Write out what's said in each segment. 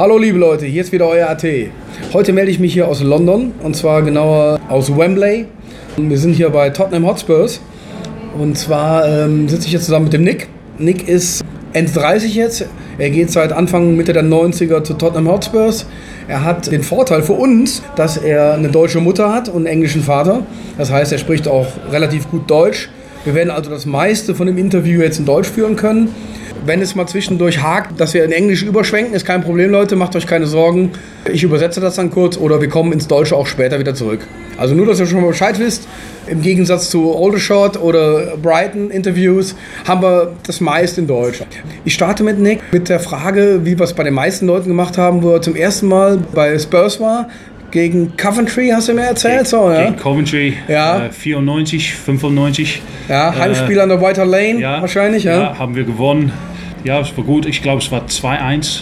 Hallo liebe Leute, hier ist wieder euer AT. Heute melde ich mich hier aus London und zwar genauer aus Wembley. Wir sind hier bei Tottenham Hotspurs und zwar ähm, sitze ich jetzt zusammen mit dem Nick. Nick ist Ende 30 jetzt. Er geht seit Anfang Mitte der 90er zu Tottenham Hotspurs. Er hat den Vorteil für uns, dass er eine deutsche Mutter hat und einen englischen Vater. Das heißt, er spricht auch relativ gut Deutsch. Wir werden also das meiste von dem Interview jetzt in Deutsch führen können. Wenn es mal zwischendurch hakt, dass wir in Englisch überschwenken, ist kein Problem, Leute, macht euch keine Sorgen. Ich übersetze das dann kurz oder wir kommen ins Deutsche auch später wieder zurück. Also nur, dass ihr schon mal Bescheid wisst, im Gegensatz zu Aldershot oder Brighton Interviews haben wir das meist in Deutsch. Ich starte mit Nick mit der Frage, wie wir es bei den meisten Leuten gemacht haben, wo er zum ersten Mal bei Spurs war. Gegen Coventry, hast du mir erzählt? Gegen, so, ja? gegen Coventry, Ja. äh, 94, 95. Ja, Heimspiel an der White Hart Lane Ja, wahrscheinlich, ja. ja. haben wir gewonnen. Ja, es war gut. Ich glaube, es war 2-1.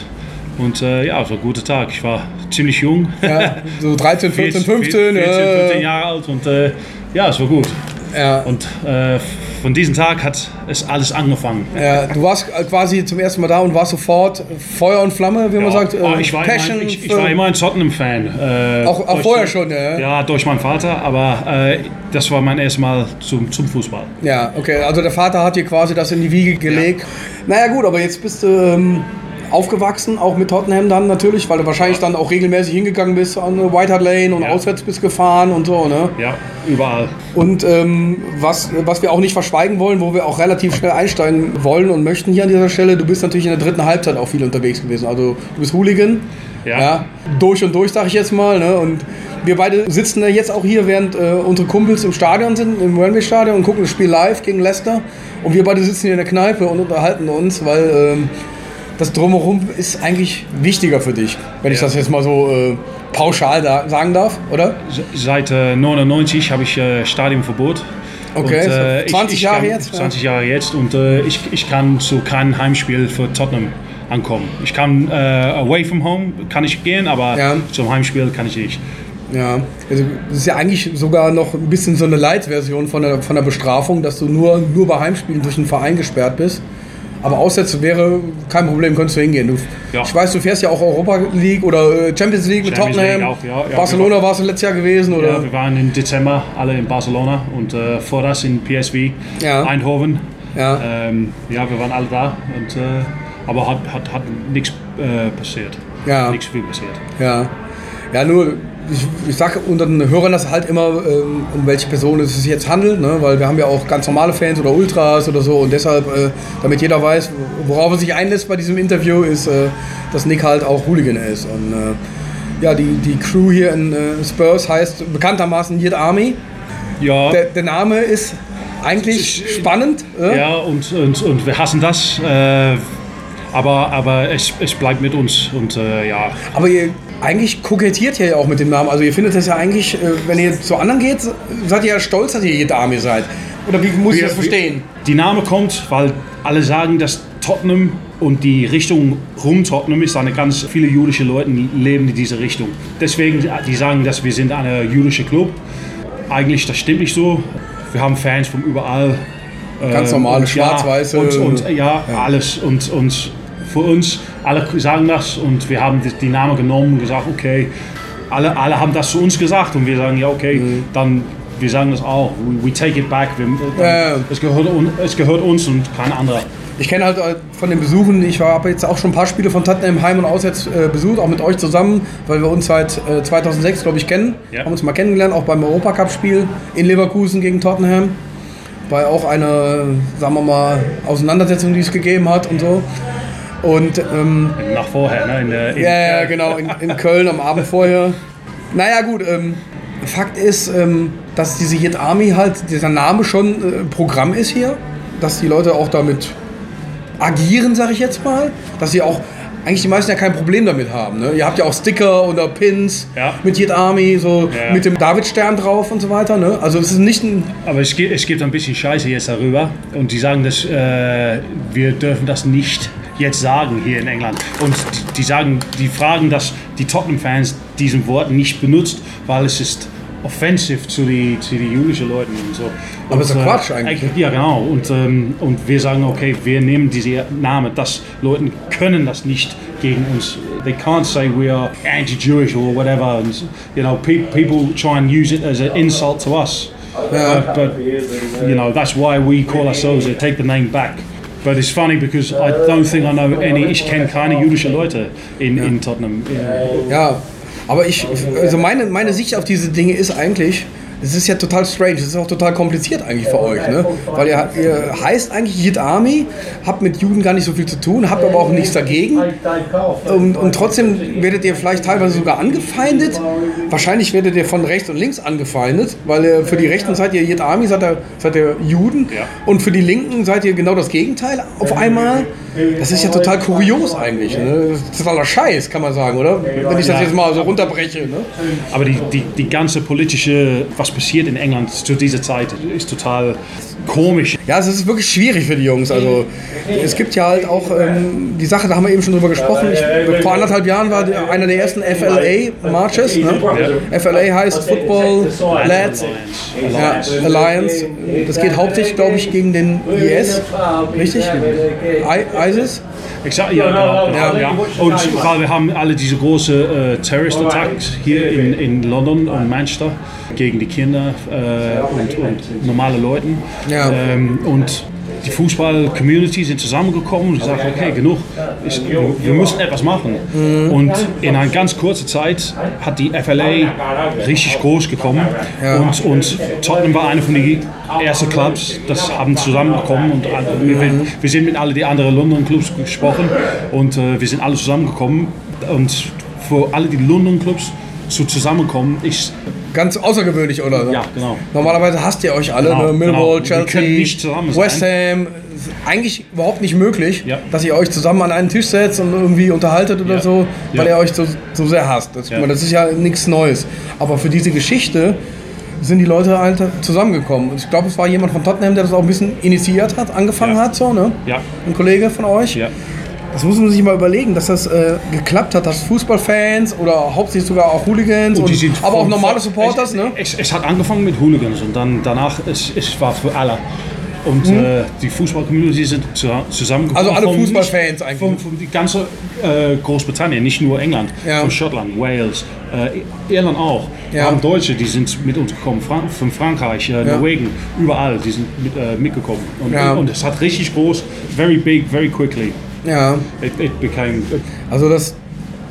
Und äh, ja, es war ein guter Tag. Ich war ziemlich jung. Ja, so 13, 14, 15. 14, ja. 15 Jahre alt. Und äh, ja, es war gut. Ja. Und äh, von diesem Tag hat es alles angefangen. Ja, du warst quasi zum ersten Mal da und warst sofort Feuer und Flamme, wie man Ja, sagt. ah, äh, ich, war Passion immer, ich, ich war immer ein Tottenham-Fan. Äh, Auch- auch vorher die- schon, ja? Ja, durch meinen Vater, aber äh, das war mein erstes Mal zum, zum Fußball. Ja, okay. Also der Vater hat dir quasi das in die Wiege gelegt. Naja gut, aber jetzt bist du ähm, aufgewachsen, auch mit Tottenham dann natürlich, weil du wahrscheinlich dann auch regelmäßig hingegangen bist an White Hart Lane und Ja. auswärts bist gefahren und so, ne? Ja, überall. Und ähm, was, was wir auch nicht verschweigen wollen, wo wir auch relativ schnell einsteigen wollen und möchten hier an dieser Stelle, du bist natürlich in der dritten Halbzeit auch viel unterwegs gewesen. Also du bist Hooligan. Ja. durch und durch, sag ich jetzt mal. Ne? Und wir beide sitzen ja jetzt auch hier, während äh, unsere Kumpels im Stadion sind, im Wembley-Stadion und gucken das Spiel live gegen Leicester. Und wir beide sitzen hier in der Kneipe und unterhalten uns, weil ähm, das Drumherum ist eigentlich wichtiger für dich, wenn ich das jetzt mal so äh, pauschal da sagen darf, oder? Seit äh, 99 habe ich äh, Stadionverbot. Okay, Und, äh, so 20 Jahre kann, jetzt, ja. 20 Jahre jetzt und äh, ich, ich kann zu keinem Heimspiel für Tottenham ankommen. Ich kann äh, away from home kann ich gehen, aber Ja. zum Heimspiel kann ich nicht. Ja, also das ist ja eigentlich sogar noch ein bisschen so eine Light-Version von der, von der Bestrafung, dass du nur, nur bei Heimspielen durch einen Verein gesperrt bist. Aber Aussätze wäre kein Problem, könntest du hingehen. Du, Ja. Ich weiß, du fährst ja auch Europa League oder äh, Champions League mit Champions Tottenham. League auch, ja, ja. Barcelona warst du letztes Jahr gewesen, oder? Ja, wir waren im Dezember alle in Barcelona und äh, vor das in PSV. Eindhoven. Ja. Ähm, ja, wir waren alle da, und, äh, aber hat, hat, hat nichts äh, passiert. Ja. Nichts viel passiert. Ja, ja nur, ich, ich sage unseren Hörern das halt immer, ähm, um welche Person es sich jetzt handelt, ne? weil wir haben ja auch ganz normale Fans oder Ultras oder so und deshalb, äh, damit jeder weiß, worauf er sich einlässt bei diesem Interview, ist, äh, dass Nick halt auch Hooligan ist. Und äh, ja, die, die Crew hier in äh, Spurs heißt bekanntermaßen Yid Army. Ja, Der, der Name ist eigentlich spannend. äh? ja und, und, und wir hassen das. Äh, aber aber es, es bleibt mit uns. Und äh, ja, Aber ihr eigentlich kokettiert ihr ja auch mit dem Namen. Also ihr findet das ja eigentlich, äh, wenn ihr zu anderen geht, seid ihr ja stolz, dass ihr Yid Army seid. Oder wie muss ich Wir- das verstehen? Die Name kommt, weil alle sagen, dass Tottenham und die Richtung rum Tottenham ist eine ganz viele jüdische Leute leben in diese Richtung. Deswegen, die sagen, dass wir sind ein jüdischer Club. Eigentlich, das stimmt nicht so. Wir haben Fans von überall. Ganz normale ja, Schwarz-Weiße. Und, und ja, alles. Und, und für uns, alle sagen das und wir haben die, Namen genommen und gesagt, okay, alle, alle haben das zu uns gesagt und wir sagen, ja, okay, dann wir sagen das auch. We, we take it back. Wir, Ja, ja. es, gehört, es gehört uns und kein anderer. Ich kenne halt äh, von den Besuchen, ich habe jetzt auch schon ein paar Spiele von Tottenham heim und auswärts äh, besucht, auch mit euch zusammen, weil wir uns seit äh, 2006, glaube ich, kennen. Ja. Haben uns mal kennengelernt, auch beim Europacup-Spiel in Leverkusen gegen Tottenham. Ja auch eine, sagen wir mal, Auseinandersetzung, die es gegeben hat und so. Und ähm, Nach vorher, ne? In der, in, Ja, ja, genau, in, in Köln am Abend vorher. Naja, gut, ähm, Fakt ist, ähm, dass diese Yid Army halt, dieser Name schon äh, Programm ist hier, dass die Leute auch damit agieren, sag ich jetzt mal, dass sie auch eigentlich die meisten ja kein Problem damit haben. Ne? Ihr habt ja auch Sticker oder Pins Ja. mit Yid Army, so Ja. mit dem Davidstern drauf und so weiter. Ne? Also es ist nicht ein. Aber es gibt, es gibt ein bisschen Scheiße jetzt darüber und die sagen, dass äh, wir dürfen das nicht jetzt sagen hier in England. Und die, die sagen, die fragen, dass die Tottenham-Fans diesen Wort nicht benutzt, weil es ist offensive zu die, zu die jüdischen Leuten und so. Aber ist doch Und, Quatsch eigentlich, ne? Ja, genau. Und, ähm, und wir sagen, okay, wir nehmen diese Namen, dass Leute können das nicht gegen uns they can't say we are anti-Jewish or whatever. And you know, pe- people try and use it as an insult to us. But, but you know, that's why we call ourselves it. Take the name back. But it's funny because I don't think I know any. Ich kenne keine jüdische Leute in, in Tottenham. Ja, aber ich, also meine, meine Sicht auf diese Dinge ist eigentlich, es ist ja total strange, es ist auch total kompliziert eigentlich für euch, ne? Weil ihr, ihr heißt eigentlich Yid Army, habt mit Juden gar nicht so viel zu tun, habt aber auch nichts dagegen. Und, und trotzdem werdet ihr vielleicht teilweise sogar angefeindet. Wahrscheinlich werdet ihr von rechts und links angefeindet, weil ihr für die Rechten seid ihr Yid Army, seid ihr, seid ihr Juden. Ja. Und für die Linken seid ihr genau das Gegenteil auf einmal. Das ist ja total kurios eigentlich. Ne? Das ist totaler Scheiß, kann man sagen, oder? Wenn ich das jetzt mal so runterbreche. Ne? Aber die, die, die ganze politische, was passiert in England zu dieser Zeit, ist total komisch. Ja, es ist wirklich schwierig für die Jungs. Also es gibt ja halt auch ähm, die Sache, da haben wir eben schon drüber gesprochen. Ich, vor anderthalb Jahren war einer der ersten FLA-Marches. Ne? FLA heißt Football Lads ja, Alliance. Das geht hauptsächlich, glaube ich, gegen den IS. Richtig? I ISIS? Exakt, ja, genau. genau ja. Und weil wir haben alle diese großen äh, Terrorist-Attacks hier in, in London und Manchester gegen die Kinder äh, und, und normale Leute. Ja. Ähm, und die Fußball-Community sind zusammengekommen und gesagt, okay, genug, ist, wir müssen etwas machen. Und in einer ganz kurzen Zeit hat die FLA richtig groß gekommen. Und, und Tottenham war einer von den ersten Clubs, das haben zusammengekommen und alle- wir, wir sind mit alle die anderen London Clubs gesprochen und äh, wir sind alle zusammengekommen. Und für alle die London Clubs zu zusammenkommen ist Ganz außergewöhnlich, oder? ja genau Normalerweise hasst ihr euch alle, Genau, ne? Millwall, genau. Chelsea, nicht zusammen sein. West Ham. Eigentlich überhaupt nicht möglich, Ja. dass ihr euch zusammen an einen Tisch setzt und irgendwie unterhaltet oder Ja. so, weil ihr euch so, so sehr hasst. Das, Ja. das ist ja nichts Neues. Aber für diese Geschichte sind die Leute halt zusammengekommen. Und Ich glaube, es war jemand von Tottenham, der das auch ein bisschen initiiert hat, angefangen hat, so, ne? ja Ein Kollege von euch. ja Das muss man sich mal überlegen, dass das äh, geklappt hat, dass Fußballfans oder hauptsächlich sogar auch Hooligans, und, die sind aber auch normale Supporters, es, ne? Es, es hat angefangen mit Hooligans und dann danach es, es war für alle. Und äh, die Fußball-Community sind zu, zusammengekommen. Mhm. Also alle Fußballfans eigentlich. Von, von die ganze äh, Großbritannien, nicht nur England, Ja. von Schottland, Wales, äh, Irland auch. Wir Ja. haben Deutsche, die sind mit uns gekommen, Fran von Frankreich, äh, Norwegen, überall, die sind mit, äh, mitgekommen. Und, Ja. und es hat richtig groß, very big, very quickly. Ja. It, it became Also das,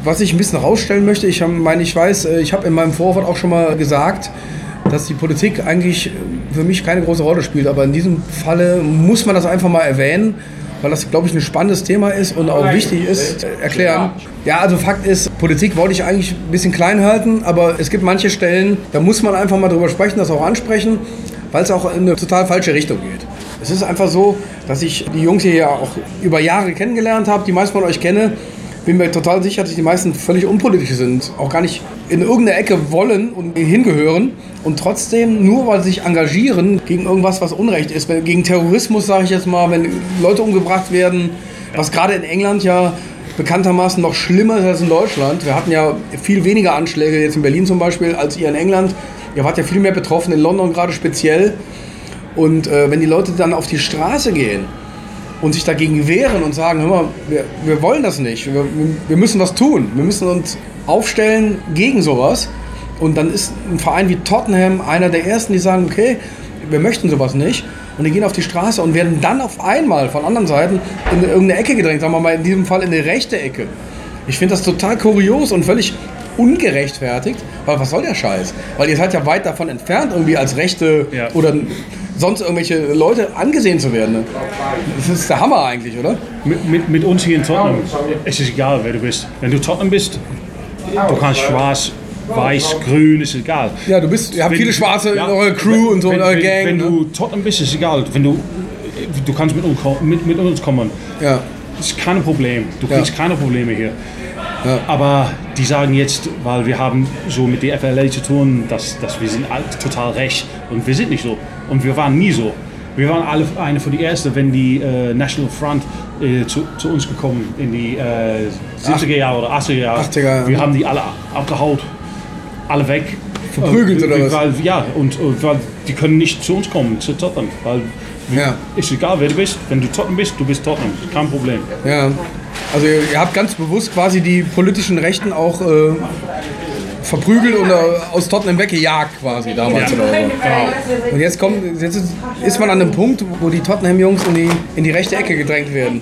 was ich ein bisschen rausstellen möchte, ich meine, ich weiß, äh, ich habe in meinem Vorwort auch schon mal gesagt, dass die Politik eigentlich äh, für mich keine große Rolle spielt, aber in diesem Falle muss man das einfach mal erwähnen, weil das, glaube ich, ein spannendes Thema ist und auch wichtig ist, äh, erklären. Ja, also Fakt ist, Politik wollte ich eigentlich ein bisschen klein halten, aber es gibt manche Stellen, da muss man einfach mal drüber sprechen, das auch ansprechen, weil es auch in eine total falsche Richtung geht. Es ist einfach so, dass ich die Jungs hier ja auch über Jahre kennengelernt habe, die meisten von euch kenne. Bin mir total sicher, dass die meisten völlig unpolitisch sind, auch gar nicht in irgendeine Ecke wollen und hingehören und trotzdem nur weil sie sich engagieren gegen irgendwas, was Unrecht ist, gegen Terrorismus sage ich jetzt mal, wenn Leute umgebracht werden, was gerade in England ja bekanntermaßen noch schlimmer ist als in Deutschland. Wir hatten ja viel weniger Anschläge jetzt in Berlin zum Beispiel als ihr in England. Ihr wart ja viel mehr betroffen, in London gerade speziell. Und äh, wenn die Leute dann auf die Straße gehen und sich dagegen wehren und sagen, hör mal, wir, wir wollen das nicht, wir, wir müssen was tun, wir müssen uns aufstellen gegen sowas. Und dann ist ein Verein wie Tottenham einer der ersten, die sagen, okay, wir möchten sowas nicht. Und die gehen auf die Straße und werden dann auf einmal von anderen Seiten in irgendeine Ecke gedrängt, sagen wir mal in diesem Fall in eine rechte Ecke. Ich finde das total kurios und völlig ungerechtfertigt, weil was soll der Scheiß? Weil ihr seid ja weit davon entfernt, irgendwie als Rechte Ja. oder sonst irgendwelche Leute angesehen zu werden. Ne? Das ist der Hammer eigentlich, oder? Mit, mit, mit uns hier in Tottenham, es ist egal, wer du bist. Wenn du Tottenham bist, du kannst schwarz, weiß, grün, ist egal. Ja, du bist, ihr habt Wenn- viele Schwarze ja, in eurer Crew und so wenn, in eurer wenn, Gang. Wenn ne? du Tottenham bist, ist egal. Wenn du, du kannst mit uns, mit, mit uns kommen. ja. Das ist kein Problem. Du kriegst keine Probleme hier. Ja. Aber die sagen jetzt, weil wir haben so mit der FLA zu tun, dass, dass wir sind total recht. Und wir sind nicht so. Und wir waren nie so. Wir waren alle eine von die Ersten, wenn die äh, National Front äh, zu, zu uns gekommen in die äh, 70er Jahre oder 80er Jahre. 80er, ja. Wir haben die alle abgehaut, alle weg. Verprügelt Und- oder was? Weil, ja, und, und weil die können nicht zu uns kommen, zu Tottenham. Weil Ja. ist egal, wer du bist. Wenn du Tottenham bist, du bist Tottenham. Kein Problem. Ja. Also ihr, ihr habt ganz bewusst quasi die politischen Rechten auch äh, verprügelt oder aus Tottenham weggejagt quasi damals Ja. oder so. Und jetzt kommt, jetzt ist, man an einem Punkt, wo die Tottenham-Jungs in die, in die rechte Ecke gedrängt werden.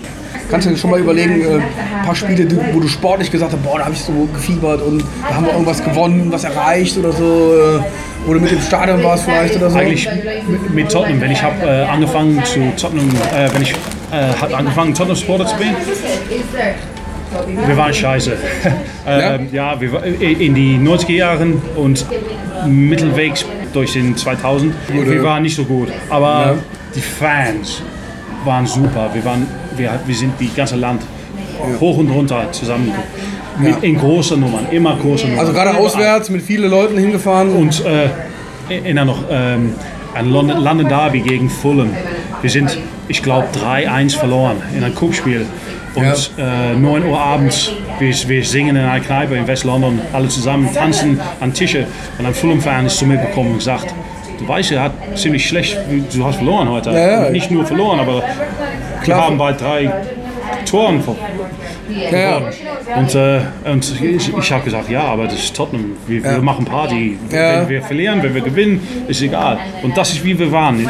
Kannst du dir schon mal überlegen, äh, ein paar Spiele, wo du sportlich gesagt hast, boah, da habe ich so gefiebert und da haben wir irgendwas gewonnen, was erreicht oder so, äh, du mit dem Stadion warst vielleicht oder so? Eigentlich mit, mit Tottenham, wenn ich habe äh, angefangen zu Tottenham, äh, wenn ich äh, habe angefangen Tottenham Sportler zu spielen, wir waren scheiße. ähm, ja, wir, in die 90er Jahren und mittelwegs durch den 2000, wir waren nicht so gut. Aber Ja. die Fans waren super. Wir, waren, wir, wir sind die ganze Land hoch und runter zusammen. Mit, in großen Nummern, immer große Nummern. Also gerade auswärts mit vielen Leuten hingefahren. Und äh, erinnere noch ähm, an London, London Derby gegen Fulham. Wir sind, ich glaube, 3-1 verloren in einem Cup-Spiel. Und äh, 9 Uhr abends, wir, wir singen in einer Kneipe in West-London, alle zusammen tanzen an Tische. Und ein Fulham-Fan ist zu mir gekommen und gesagt, du weißt, er hat ziemlich schlecht, du hast verloren heute. Ja, ja. Nicht nur verloren, aber wir haben bei drei Toren ja, ja. und, äh, und ich, ich habe gesagt, ja, aber das ist Tottenham. Wir, wir machen Party. Ja. Wenn wir verlieren, wenn wir gewinnen, ist egal. Und das ist wie wir waren.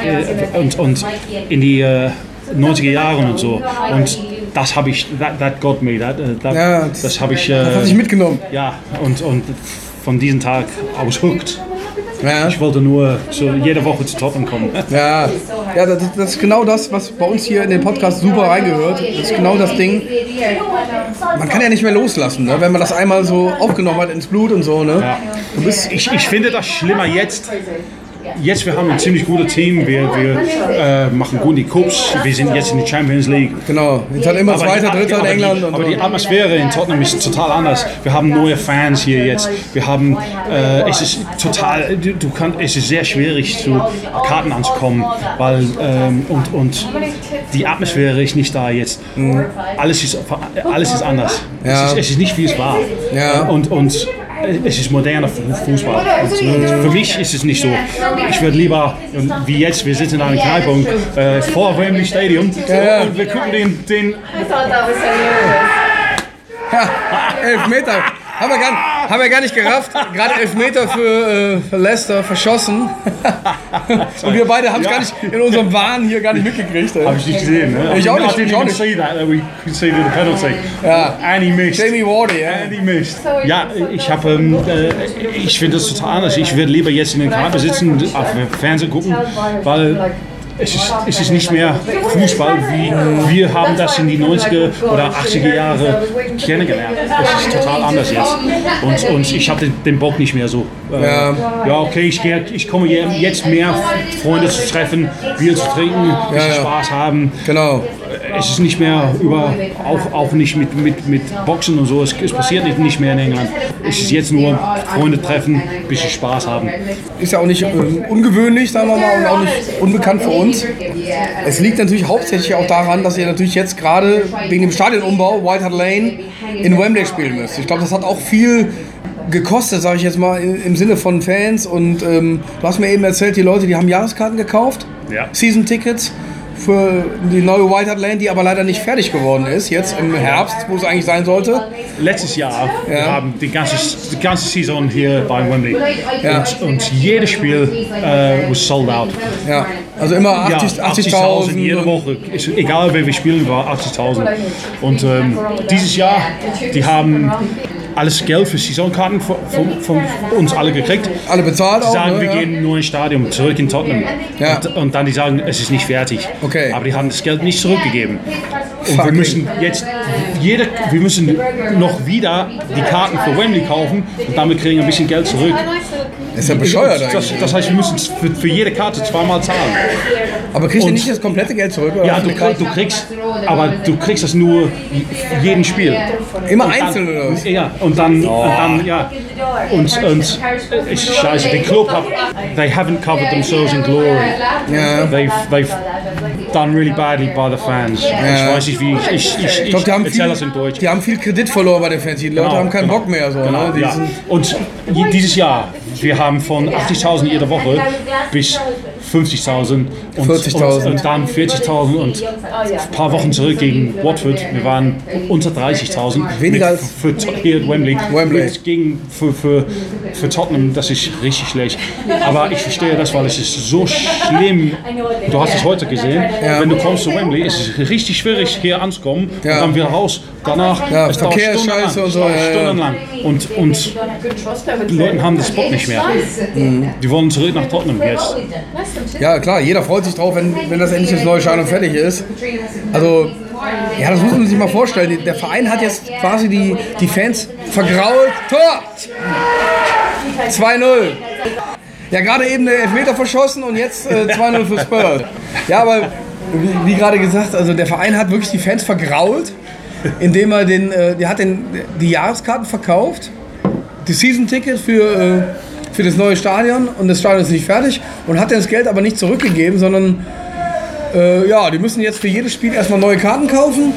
Und, und in die äh, 90er Jahren und so. Und das habe ich, that, that got me. That, äh, that, Ja, das habe ich, Das hat äh, sich mitgenommen. ja, und, und von diesem Tag aus hooked. Ja. Ich wollte nur so jede Woche zu Tottenham kommen. Ja, ja das, das ist genau das, was bei uns hier in den Podcast super reingehört. Das ist genau das Ding. Man kann ja nicht mehr loslassen, ne? wenn man das einmal so aufgenommen hat ins Blut und so. Ne? Ja. Ich, ich finde das schlimmer jetzt. Jetzt, wir haben ein ziemlich gutes Team, wir, wir äh, machen gut die Cups, wir sind jetzt in der Champions League. Genau. Jetzt hat immer Aber Zweiter, Dritter in England Die, und aber die Atmosphäre in Tottenham ist total anders. Wir haben neue Fans hier jetzt. Wir haben, äh, es ist total, du, du kannst, es ist sehr schwierig zu Karten anzukommen, weil ähm, und, und die Atmosphäre ist nicht da jetzt. Alles ist, alles ist anders. Ja. Es, ist, es ist nicht wie es war. Ja. Und, und es ist moderner Fu- Fußball. Und, für mich ist es nicht so. Ich würde lieber, und wie jetzt, wir sitzen in einer Kneipe und, äh, vor Wembley Stadium ja. und wir gucken den, den I thought that was hilarious. Ja, elf Meter. Haben wir, gar, haben wir gar nicht gerafft. Gerade elf Meter für, äh, für Leicester verschossen. und wir beide haben es Ja. gar nicht in unserem Wahn hier gar nicht mitgekriegt. Habe ich nicht gesehen, ne? Ich auch nicht, I didn't ich auch nicht. see that, that we conceded a penalty. Ja. And he missed. Jamie Wardy, ja. And he missed. Ja, ich habe, ähm, äh, ich finde das total anders. Ich würde lieber jetzt in den Kneipe sitzen, auf dem Fernsehen gucken, weil es ist, es ist nicht mehr Fußball, wie wir haben das in die 90er oder 80er Jahre kennengelernt. Es ist total anders jetzt. Und, und ich habe den, den Bock nicht mehr so. Äh, Ja. ja, okay, ich, ich komme je- jetzt mehr Freunde zu treffen, Bier zu trinken, Ja, ja. Spaß haben. Genau. Es ist nicht mehr über, auch, auch nicht mit, mit, mit Boxen und so, es, es passiert nicht, nicht mehr in England. Es ist jetzt nur Freunde treffen, ein bisschen Spaß haben. Ist ja auch nicht ähm, ungewöhnlich, sagen wir mal, und auch nicht unbekannt für uns. Es liegt natürlich hauptsächlich auch daran, dass ihr natürlich jetzt gerade wegen dem Stadionumbau White Hart Lane in Wembley spielen müsst. Ich glaube, das hat auch viel gekostet, sage ich jetzt mal, im im Sinne von Fans. Und ähm, du hast mir eben erzählt, die Leute, die haben Jahreskarten gekauft, Ja. Season-Tickets für die neue White Hart Lane, die aber leider nicht fertig geworden ist, jetzt im Herbst, wo es eigentlich sein sollte. Letztes Jahr, wir Ja. haben die ganze, die ganze Saison hier bei Wembley. Ja. Und, und jedes Spiel äh, was sold out. Ja, also immer 80 Ja, 80.000. 80.000 jede Woche. Egal wer wir spielen, war 80.000. Und ähm, dieses Jahr, die haben alles Geld für Saisonkarten von, von, uns alle gekriegt. Alle bezahlt Die auch. sagen, ne? wir gehen nur ins Stadion, zurück in Tottenham. Ja. Und, und dann die sagen, es ist nicht fertig. Okay. Aber die haben das Geld nicht zurückgegeben. Und wir müssen jetzt, jede, wir müssen noch wieder die Karten für Wembley kaufen und damit kriegen wir ein bisschen Geld zurück. Ist ja bescheuert das, eigentlich. das heißt, wir müssen für, für jede Karte zweimal zahlen. Aber kriegt ihr und- nicht das komplette Geld zurück? Oder Ja, du, krieg- du kriegst, aber du kriegst das nur jeden Spiel. Immer einzeln oder was? Ja, und dann, und dann ja. Und, und ist scheiße. Der Club hat, they haven't covered themselves in glory. Ja. They've, they've done really badly by the fans. Ich weiß nicht, wie ich, ich, ich, Ich glaube, die, haben viel- das in Deutsch. die haben viel Kredit verloren bei den Fans. Die Leute Genau, haben keinen genau. Bock mehr. So, Genau, ne? Ja. Und dieses Jahr, wir haben von 80.000 jede Woche bis 50.000 und, 40.000. und, und dann 40.000 und ein paar Wochen zurück gegen Watford, wir waren unter 30.000. Weniger als- für, für hier at Wembley. Wembley. Gegen, für, für, für Tottenham, das ist richtig schlecht. Aber ich verstehe das, weil es ist so schlimm. Du hast es heute gesehen. Wenn du kommst zu Wembley, ist es richtig schwierig hier anzukommen Ja. und dann wieder raus. Danach Ja, es dauert Verkehr ist stundenlang. scheiße und so, dauert ja, ja. Stundenlang. Und, und die Leute haben das Bock nicht mehr. Die wollen zurück nach Tottenham jetzt. Ja, klar, jeder freut sich drauf, wenn, wenn das endlich das neue Stadion fertig ist. Also, ja, das muss man sich mal vorstellen. Der Verein hat jetzt quasi die, die Fans vergrault. Tor! 2-0. Ja, gerade eben den Elfmeter verschossen und jetzt äh, 2-0 für Spurs. Ja, aber wie, wie gerade gesagt, also der Verein hat wirklich die Fans vergrault, indem er den, äh, der hat den, die Jahreskarten verkauft, die Season-Ticket für, äh, für das neue Stadion und das Stadion ist nicht fertig und hat das Geld aber nicht zurückgegeben, sondern äh, ja, die müssen jetzt für jedes Spiel erstmal neue Karten kaufen.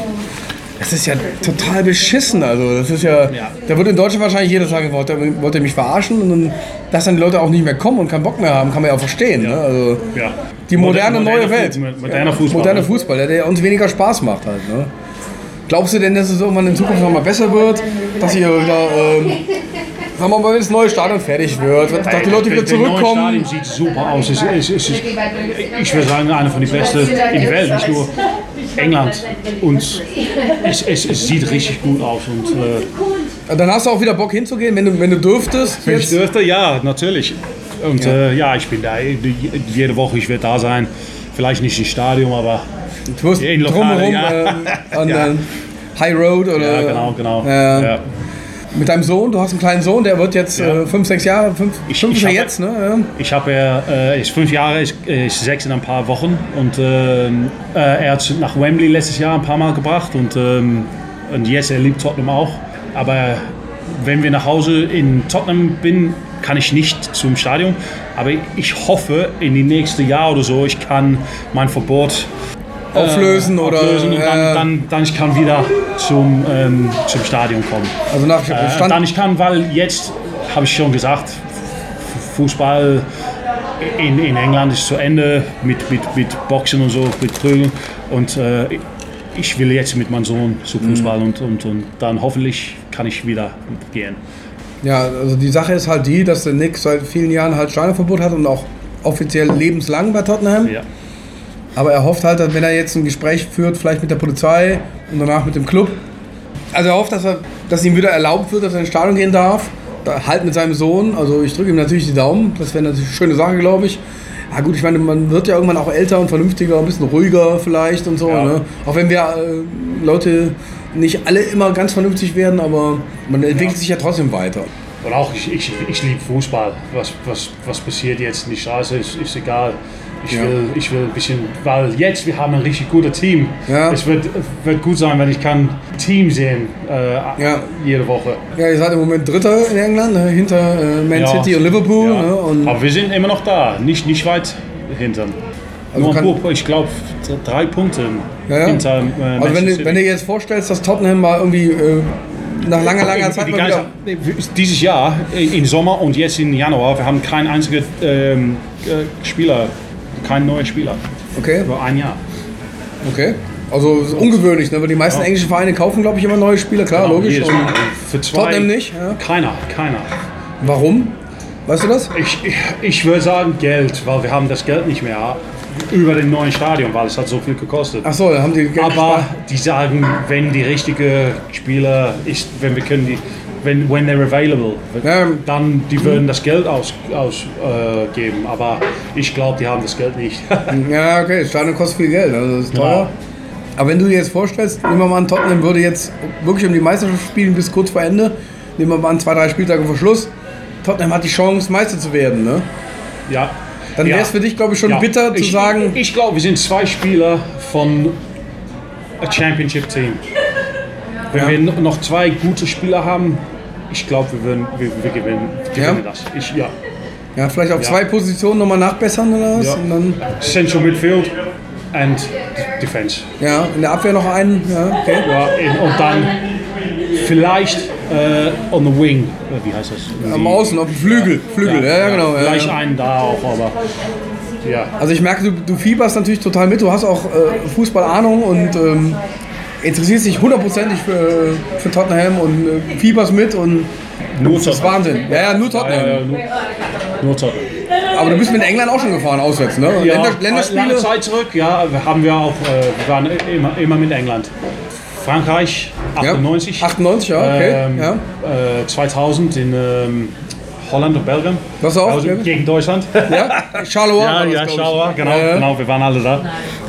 Das ist ja total beschissen. Also, das ist ja. Da wird in Deutschland wahrscheinlich jeder sagen, wollt ihr, wollt ihr mich verarschen? Und dann, dass dann die Leute auch nicht mehr kommen und keinen Bock mehr haben, kann man ja auch verstehen. Ne? Also, Ja. die moderne, Moderne neue Welt. Moderner Fußball. Moderner Fußball, der, der uns weniger Spaß macht halt. Ne? Glaubst du denn, dass es irgendwann in Zukunft noch mal besser wird? Dass ihr wieder, ähm, sagen wir mal, wenn das neue Stadion fertig wird, dass die Leute wieder Das neue zurückkommen? Stadion sieht super aus. Es, es, es, ist, ich würde sagen, einer von den besten in der Welt, nicht nur England. Und es, es, sieht richtig gut aus. Und, äh, Dann hast du auch wieder Bock hinzugehen, wenn du, wenn du dürftest. wenn ich Jetzt. dürfte, ja, natürlich. Und ja, äh, ja ich bin da. Jede Woche, ich werde da sein. Vielleicht nicht im Stadion, aber Du In Lokale, drumherum ja. ähm, an Ja. ähm, High Road oder ja, genau, genau. Ja. Ja. mit deinem Sohn. Du hast einen kleinen Sohn, der wird jetzt Ja. äh, fünf, sechs Jahre, fünf, Ich- fünf ich habe- jetzt, ne? Ich habe er äh, ist fünf Jahre, ist, ist sechs in ein paar Wochen und ähm, äh, er hat nach Wembley letztes Jahr ein paar Mal gebracht und, ähm, und jetzt er liebt Tottenham auch. Aber wenn wir nach Hause in Tottenham bin, kann ich nicht zum Stadion. Aber ich hoffe, in die nächsten Jahr oder so, ich kann mein Verbot Ja. Auflösen oder. auflösen und äh, dann, dann, dann ich kann wieder zum, ähm, zum Stadion kommen. also nach Äh, Stand. dann ich kann, weil jetzt habe ich schon gesagt, Fußball in, in England ist zu Ende mit, mit, mit Boxen und so, mit Prügeln. Und äh, ich will jetzt mit meinem Sohn zu Fußball und, und, und dann hoffentlich kann ich wieder gehen. Ja, also die Sache ist halt die, dass der Nick seit vielen Jahren halt Stadionverbot hat und auch offiziell lebenslang bei Tottenham. Ja. Aber er hofft halt, dass wenn er jetzt ein Gespräch führt, vielleicht mit der Polizei und danach mit dem Club. Also er hofft, dass, er, dass ihm wieder erlaubt wird, dass er ins Stadion gehen darf. Da, halt mit seinem Sohn. Also ich drücke ihm natürlich die Daumen. Das wäre natürlich eine schöne Sache, glaube ich. Ja gut, ich meine, man wird ja irgendwann auch älter und vernünftiger, ein bisschen ruhiger vielleicht und so. Ja. Ne? Auch wenn wir äh, Leute nicht alle immer ganz vernünftig werden, aber man entwickelt sich ja trotzdem weiter. Und auch ich, ich, ich liebe Fußball. Was, was, was passiert jetzt in die Straße, ist, ist egal. Ich, Ja. will, ich will ein bisschen, weil jetzt wir haben ein richtig gutes Team. Ja. Es wird, wird gut sein, wenn ich kann Team sehen äh, Ja. jede Woche. Ja, ihr seid im Moment Dritter in England, ne? hinter äh, Man. City und Liverpool. Ne? Und Aber wir sind immer noch da, nicht, nicht weit hintern. Also Nur ich glaube, drei Punkte hinter äh, Also wenn, du, City. wenn du dir jetzt vorstellst, dass Tottenham mal irgendwie äh, nach langer, langer Zeit mal dieses Jahr, äh, im Sommer und jetzt im Januar, wir haben keinen einzigen ähm, äh, Spieler, keinen neuen Spieler. Okay, Über ein Jahr. okay. Also ist ungewöhnlich, ne? weil die meisten Ja. englischen Vereine kaufen, glaube ich, immer neue Spieler, klar, Genau, logisch. Und. Für zwei, Tottenham nicht, ja. Keiner, keiner. warum? Weißt du das? Ich, ich, ich würde sagen Geld, weil wir haben das Geld nicht mehr über den neuen Stadion, weil es hat so viel gekostet. Ach so, haben die Geld Aber gespart. die sagen, wenn die richtige Spieler ist, wenn wir können die, wenn when they're available, Ja. dann die würden das Geld ausgeben. Aus, äh. Aber ich glaube, die haben das Geld nicht. Ja, okay, Stadion kostet viel Geld, also das ist Genau. teuer. Aber wenn du dir jetzt vorstellst, nehmen wir mal an, Tottenham würde jetzt wirklich um die Meisterschaft spielen bis kurz vor Ende, nehmen wir mal an, zwei, drei Spieltage vor Schluss, Tottenham hat die Chance, Meister zu werden, ne? ja. Dann Ja. wäre es für dich, glaube ich, schon Ja. bitter zu ich, sagen, Ich, glaube, wir sind zwei Spieler von a Championship Team. Wenn Ja. wir no- noch zwei gute Spieler haben, ich glaube, wir, würden- wir, wir gewinnen, gewinnen Ja? das. Ich, ja. ja, vielleicht auf Ja. zwei Positionen nochmal nachbessern oder was? Ja. Und dann, Central Midfield and Defense. ja, in der Abwehr noch einen, ja, okay. Ja, und dann vielleicht äh, on the wing, äh, wie heißt das? Am Außen, auf dem Flügel. Flügel, ja, ja, genau. Ja. einen da auch, aber ja. Also ich merke, du, du fieberst natürlich total mit. Du hast auch äh, Fußballahnung und ähm, interessierst dich hundertprozentig für, für Tottenham und äh, fieberst mit und Nur das ist Wahnsinn. Ja, ja, nur Tottenham. Ja, ja, nur, nur Tottenham. Aber du bist mit England auch schon gefahren, auswärts, ne? Ja, Länder, lange Länderspiele. Zeit zurück, ja, haben wir auch, äh, wir waren immer, immer mit England. Frankreich, Ja, 98. 98, ja, okay. Ähm, ja. äh, 2000 in ähm, Holland und Belgien. Was auch? Also gegen Deutschland. ja? Charleroi Ja, ja. Schauer, genau, Ja, genau, wir waren alle da.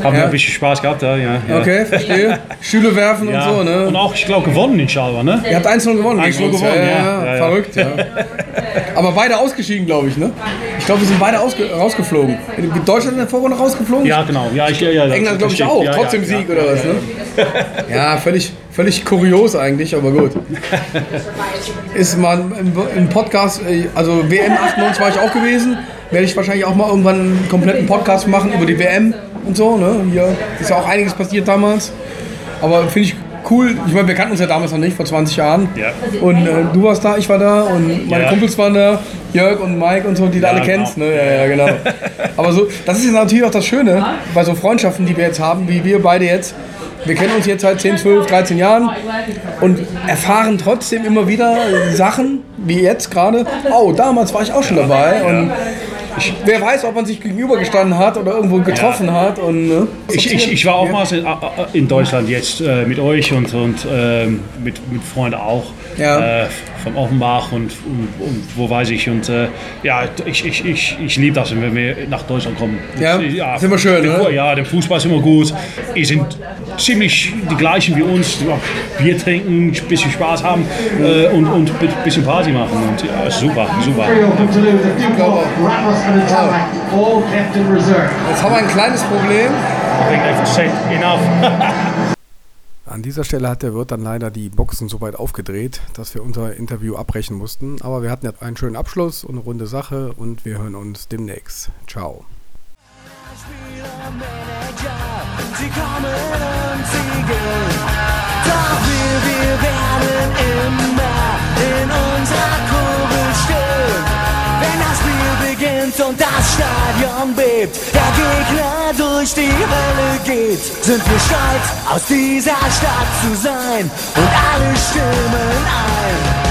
Haben Ja. ein bisschen Spaß gehabt ja. ja. Okay, verstehe. Stühle werfen Ja. und so, ne? Und auch, ich glaube, gewonnen in Schauer, ne? Ihr habt 1-0 gewonnen. 1-0 gegen uns. gewonnen, ja, ja. ja, Ja, ja. Verrückt, ja. Aber beide ausgeschieden, glaube ich, ne? Ich glaube, wir sind beide ausge rausgeflogen. Deutschland in der Vorrunde rausgeflogen? Ja, genau. Ja, ich, ja, ja, England, glaube ich, auch. Ja, Trotzdem ja, Sieg oder was, ne? Ja, völlig, völlig kurios eigentlich, aber gut. Ist mal im, im Podcast, äh, also WM 98 war ich auch gewesen. Werde ich wahrscheinlich auch mal irgendwann einen kompletten Podcast machen über die WM und so, ne? Hier ist ja auch einiges passiert damals. Aber finde ich cool. Ich meine, wir kannten uns ja damals noch nicht, vor 20 Jahren. Ja. Und äh, du warst da, ich war da und meine Ja. Kumpels waren da, Jörg und Mike und so, die du Ja, alle genau. kennst. Ne? Ja, ja, genau. Aber so, das ist jetzt natürlich auch das Schöne bei so Freundschaften, die wir jetzt haben, wie wir beide jetzt. Wir kennen uns jetzt seit 10, 12, 13 Jahren und erfahren trotzdem immer wieder Sachen, wie jetzt gerade. Oh, damals war ich auch schon dabei. Und ich, wer weiß, ob man sich gegenübergestanden hat oder irgendwo getroffen hat. Und, ne? Ich, ich, ich war auch mal in, in Deutschland jetzt äh, mit euch und, und ähm, mit, mit Freunden auch. Ja. Äh, von Offenbach und, und, und wo weiß ich. Und äh, ja, ich, ich, ich, ich liebe das, wenn wir nach Deutschland kommen. Ja, Und, ist immer schön, der, ne? Ja, der Fußball ist immer gut. Die sind ziemlich die gleichen wie uns. Ja, Bier trinken, ein bisschen Spaß haben äh, und, und ein bisschen Party machen. Und ja, ist super, super. Jetzt haben wir ein kleines Problem. I think they've said enough. An dieser Stelle hat der Wirt dann leider die Boxen so weit aufgedreht, dass wir unser Interview abbrechen mussten. Aber wir hatten jetzt einen schönen Abschluss und eine runde Sache und wir hören uns demnächst. Ciao. Wenn das Spiel beginnt und das Stadion bebt, der Gegner durch die Hölle geht, sind wir stolz, aus dieser Stadt zu sein? Und alle stimmen ein.